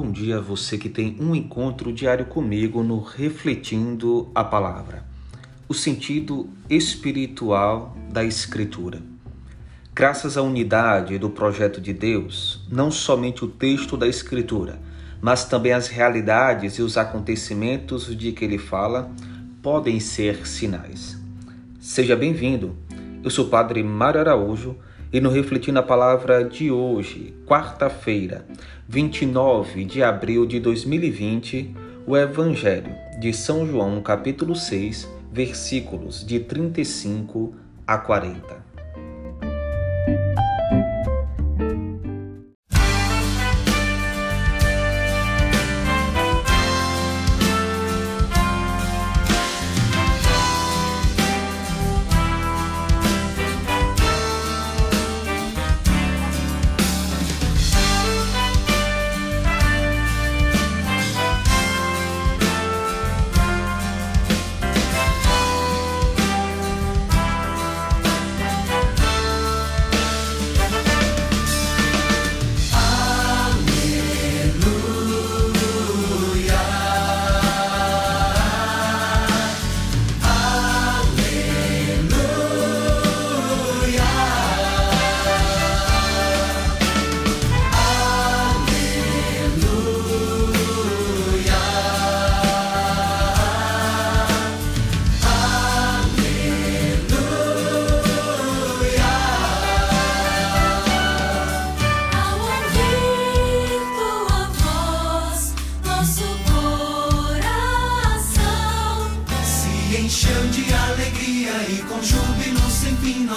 Bom dia a você que tem um encontro diário comigo no Refletindo a Palavra. O sentido espiritual da Escritura. Graças à unidade do projeto de Deus, não somente o texto da Escritura, mas também as realidades e os acontecimentos de que ele fala podem ser sinais. Seja bem-vindo. Eu sou o Padre Mário Araújo e no Refletindo a Palavra de hoje, quarta-feira, 29 de abril de 2020, o Evangelho de São João, capítulo 6, versículos de 35 a 40.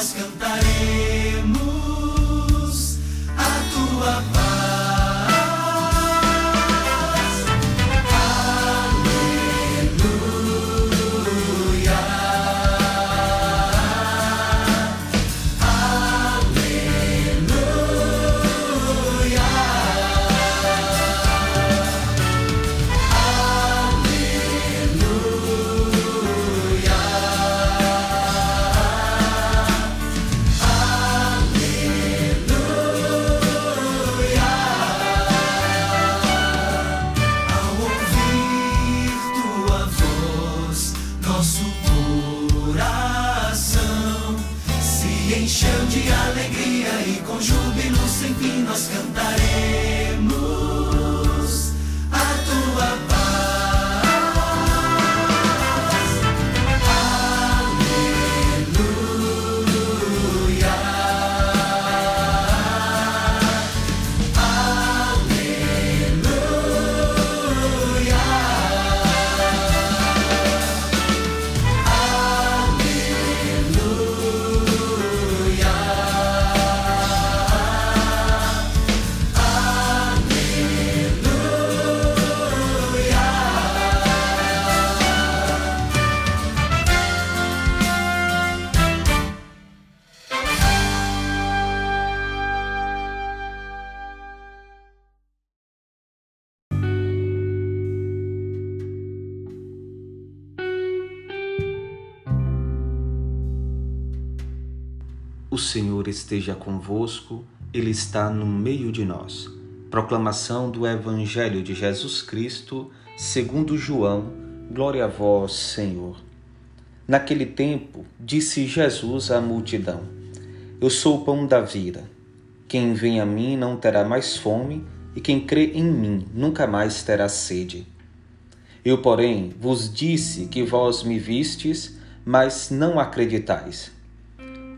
Nós cantaremos O Senhor esteja convosco, Ele está no meio de nós. Proclamação do Evangelho de Jesus Cristo, segundo João. Glória a vós, Senhor. Naquele tempo, disse Jesus à multidão: Eu sou o pão da vida. Quem vem a mim não terá mais fome, e quem crê em mim nunca mais terá sede. Eu, porém, vos disse que vós me vistes, mas não acreditais.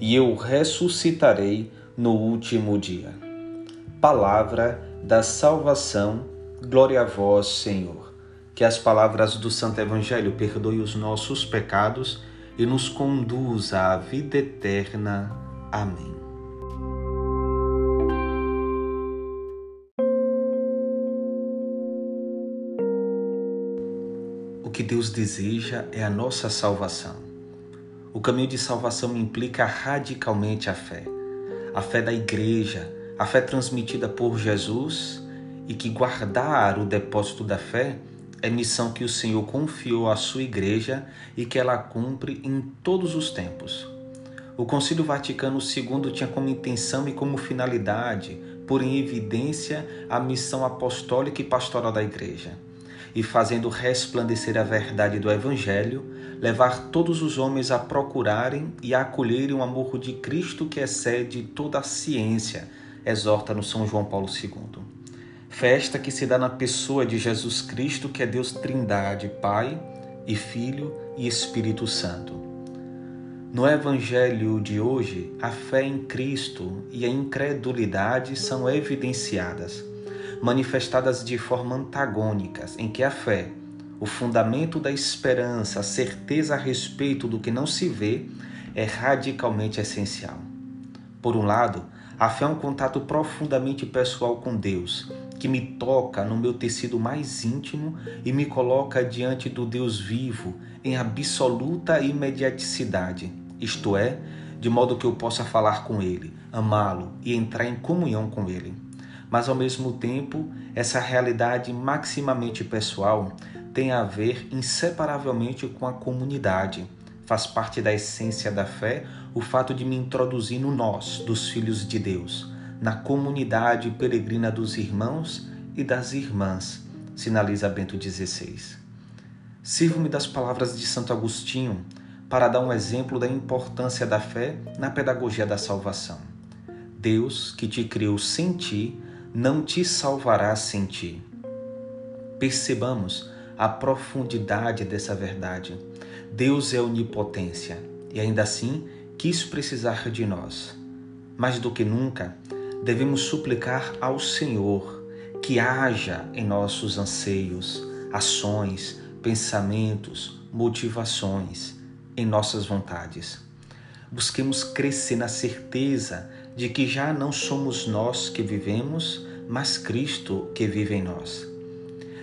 e eu ressuscitarei no último dia. Palavra da salvação, glória a vós, Senhor. Que as palavras do Santo Evangelho perdoem os nossos pecados e nos conduza à vida eterna. Amém. O que Deus deseja é a nossa salvação o caminho de salvação implica radicalmente a fé. A fé da igreja, a fé transmitida por Jesus e que guardar o depósito da fé é missão que o Senhor confiou à sua igreja e que ela cumpre em todos os tempos. O Concílio Vaticano II tinha como intenção e como finalidade pôr em evidência a missão apostólica e pastoral da igreja e fazendo resplandecer a verdade do Evangelho, levar todos os homens a procurarem e a acolherem o amor de Cristo que excede toda a ciência, exorta no São João Paulo II. Festa que se dá na pessoa de Jesus Cristo, que é Deus Trindade, Pai e Filho e Espírito Santo. No Evangelho de hoje, a fé em Cristo e a incredulidade são evidenciadas manifestadas de forma antagônicas, em que a fé, o fundamento da esperança, a certeza a respeito do que não se vê, é radicalmente essencial. Por um lado, a fé é um contato profundamente pessoal com Deus, que me toca no meu tecido mais íntimo e me coloca diante do Deus vivo em absoluta imediaticidade, isto é, de modo que eu possa falar com Ele, amá-lo e entrar em comunhão com Ele mas ao mesmo tempo, essa realidade maximamente pessoal tem a ver inseparavelmente com a comunidade. Faz parte da essência da fé o fato de me introduzir no nós, dos filhos de Deus, na comunidade peregrina dos irmãos e das irmãs, sinaliza Bento XVI. Sirvo-me das palavras de Santo Agostinho para dar um exemplo da importância da fé na pedagogia da salvação. Deus, que te criou sem ti, não te salvará sem ti. Percebamos a profundidade dessa verdade. Deus é onipotência e ainda assim quis precisar de nós. Mais do que nunca, devemos suplicar ao Senhor que haja em nossos anseios, ações, pensamentos, motivações, em nossas vontades. Busquemos crescer na certeza de que já não somos nós que vivemos, mas Cristo que vive em nós.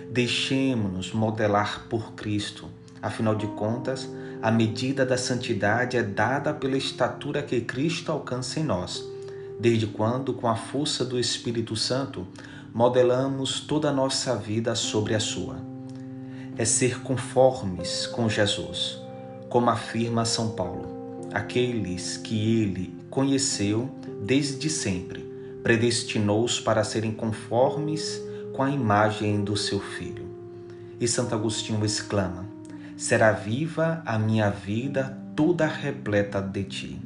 Deixemos-nos modelar por Cristo. Afinal de contas, a medida da santidade é dada pela estatura que Cristo alcança em nós, desde quando, com a força do Espírito Santo, modelamos toda a nossa vida sobre a sua. É ser conformes com Jesus, como afirma São Paulo. Aqueles que ele conheceu desde sempre, predestinou-os para serem conformes com a imagem do seu Filho. E Santo Agostinho exclama: Será viva a minha vida toda repleta de ti.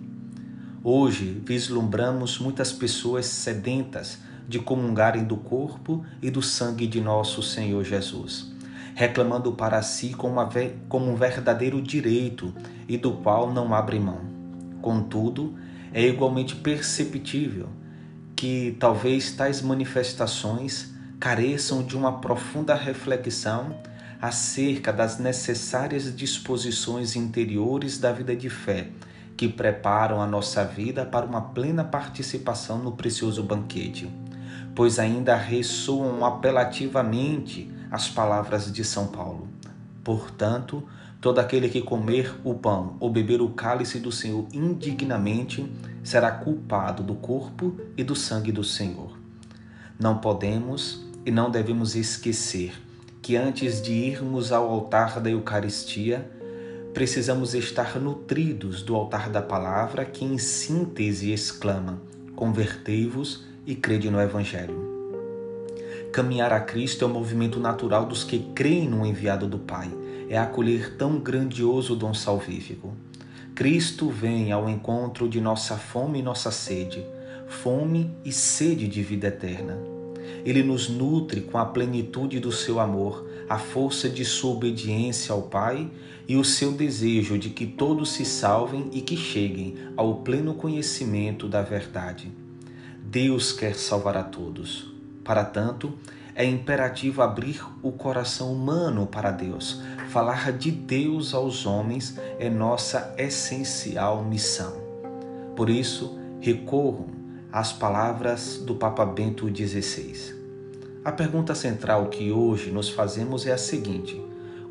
Hoje vislumbramos muitas pessoas sedentas de comungarem do corpo e do sangue de nosso Senhor Jesus, reclamando para si como, um verdadeiro direito e do qual não abre mão. Contudo, é igualmente perceptível que talvez tais manifestações careçam de uma profunda reflexão acerca das necessárias disposições interiores da vida de fé que preparam a nossa vida para uma plena participação no precioso banquete, pois ainda ressoam apelativamente as palavras de São Paulo. Portanto, Todo aquele que comer o pão ou beber o cálice do Senhor indignamente será culpado do corpo e do sangue do Senhor. Não podemos e não devemos esquecer que antes de irmos ao altar da Eucaristia, precisamos estar nutridos do altar da palavra que, em síntese, exclama: Convertei-vos e crede no Evangelho. Caminhar a Cristo é o movimento natural dos que creem no enviado do Pai é acolher tão grandioso dom salvífico. Cristo vem ao encontro de nossa fome e nossa sede, fome e sede de vida eterna. Ele nos nutre com a plenitude do seu amor, a força de sua obediência ao Pai e o seu desejo de que todos se salvem e que cheguem ao pleno conhecimento da verdade. Deus quer salvar a todos. Para tanto, é imperativo abrir o coração humano para Deus. Falar de Deus aos homens é nossa essencial missão. Por isso, recorro às palavras do Papa Bento XVI. A pergunta central que hoje nos fazemos é a seguinte: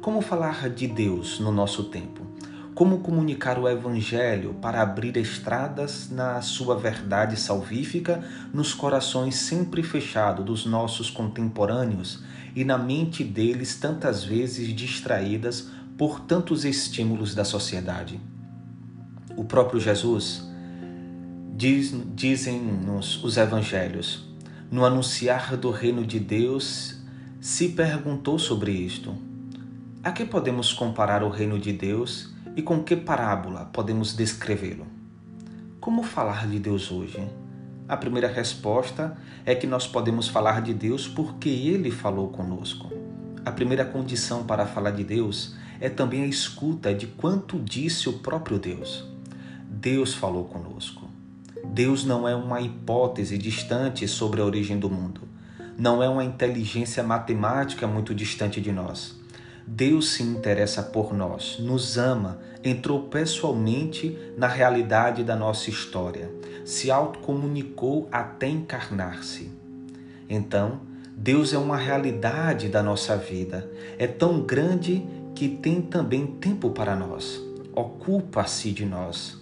Como falar de Deus no nosso tempo? Como comunicar o Evangelho para abrir estradas na sua verdade salvífica nos corações sempre fechados dos nossos contemporâneos e na mente deles tantas vezes distraídas por tantos estímulos da sociedade? O próprio Jesus, diz, dizem-nos os Evangelhos, no anunciar do reino de Deus, se perguntou sobre isto. A que podemos comparar o reino de Deus e com que parábola podemos descrevê-lo? Como falar de Deus hoje? A primeira resposta é que nós podemos falar de Deus porque Ele falou conosco. A primeira condição para falar de Deus é também a escuta de quanto disse o próprio Deus. Deus falou conosco. Deus não é uma hipótese distante sobre a origem do mundo. Não é uma inteligência matemática muito distante de nós. Deus se interessa por nós, nos ama, entrou pessoalmente na realidade da nossa história, se autocomunicou até encarnar-se. Então, Deus é uma realidade da nossa vida, é tão grande que tem também tempo para nós, ocupa-se de nós.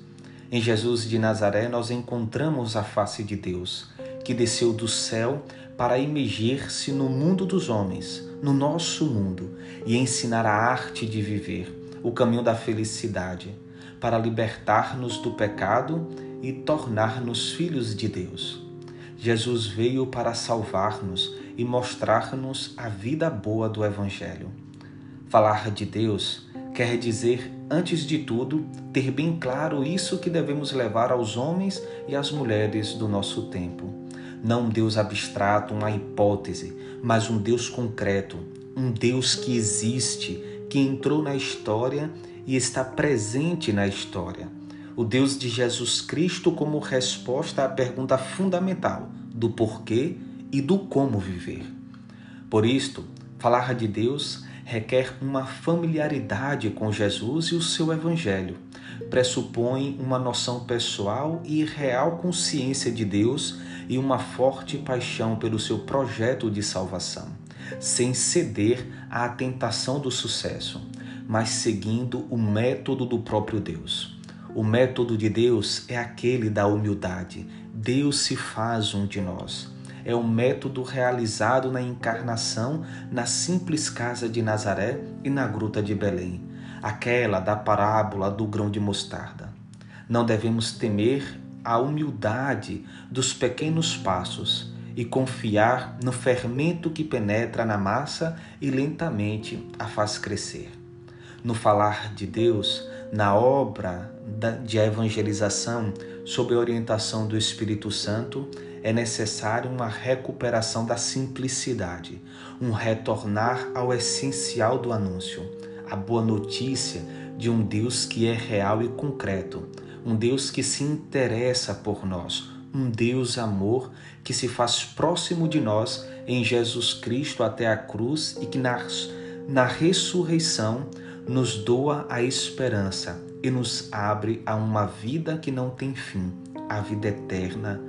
Em Jesus de Nazaré, nós encontramos a face de Deus, que desceu do céu para emergir-se no mundo dos homens no nosso mundo e ensinar a arte de viver, o caminho da felicidade, para libertar-nos do pecado e tornar-nos filhos de Deus. Jesus veio para salvar-nos e mostrar-nos a vida boa do Evangelho. Falar de Deus quer dizer, antes de tudo, ter bem claro isso que devemos levar aos homens e às mulheres do nosso tempo não um Deus abstrato, uma hipótese, mas um Deus concreto, um Deus que existe, que entrou na história e está presente na história. O Deus de Jesus Cristo como resposta à pergunta fundamental do porquê e do como viver. Por isto, falar de Deus requer uma familiaridade com Jesus e o seu Evangelho. Pressupõe uma noção pessoal e real consciência de Deus e uma forte paixão pelo seu projeto de salvação, sem ceder à tentação do sucesso, mas seguindo o método do próprio Deus. O método de Deus é aquele da humildade. Deus se faz um de nós. É um método realizado na encarnação na simples casa de Nazaré e na gruta de Belém, aquela da parábola do grão de mostarda. Não devemos temer a humildade dos pequenos passos e confiar no fermento que penetra na massa e lentamente a faz crescer. No falar de Deus, na obra de evangelização, sob a orientação do Espírito Santo, é necessário uma recuperação da simplicidade, um retornar ao essencial do anúncio, a boa notícia de um Deus que é real e concreto, um Deus que se interessa por nós, um Deus amor que se faz próximo de nós em Jesus Cristo até a cruz e que na, na ressurreição nos doa a esperança e nos abre a uma vida que não tem fim, a vida eterna,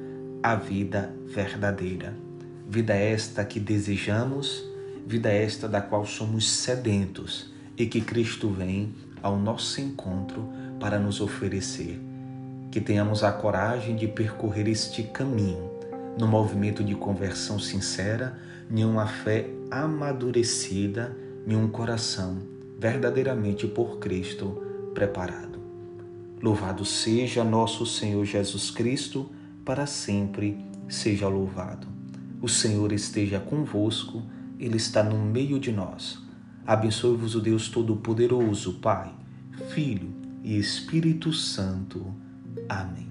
a vida verdadeira. Vida esta que desejamos, vida esta da qual somos sedentos e que Cristo vem ao nosso encontro para nos oferecer que tenhamos a coragem de percorrer este caminho, no movimento de conversão sincera, em uma fé amadurecida, em um coração verdadeiramente por Cristo preparado. Louvado seja nosso Senhor Jesus Cristo, para sempre seja louvado. O Senhor esteja convosco, Ele está no meio de nós. Abençoe-vos o Deus Todo-Poderoso, Pai, Filho e Espírito Santo. Amém.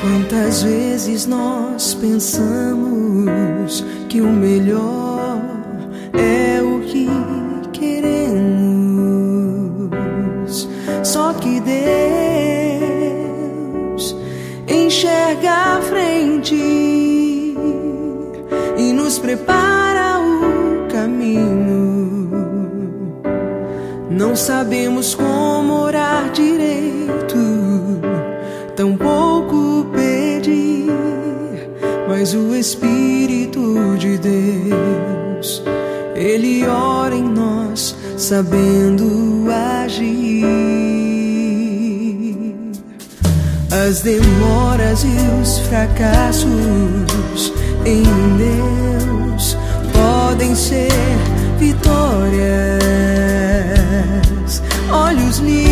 Quantas vezes nós pensamos que o melhor Não sabemos como orar direito, tampouco pedir, mas o Espírito de Deus, Ele ora em nós, sabendo agir. As demoras e os fracassos em Deus podem ser vitórias. Olhe os lírios,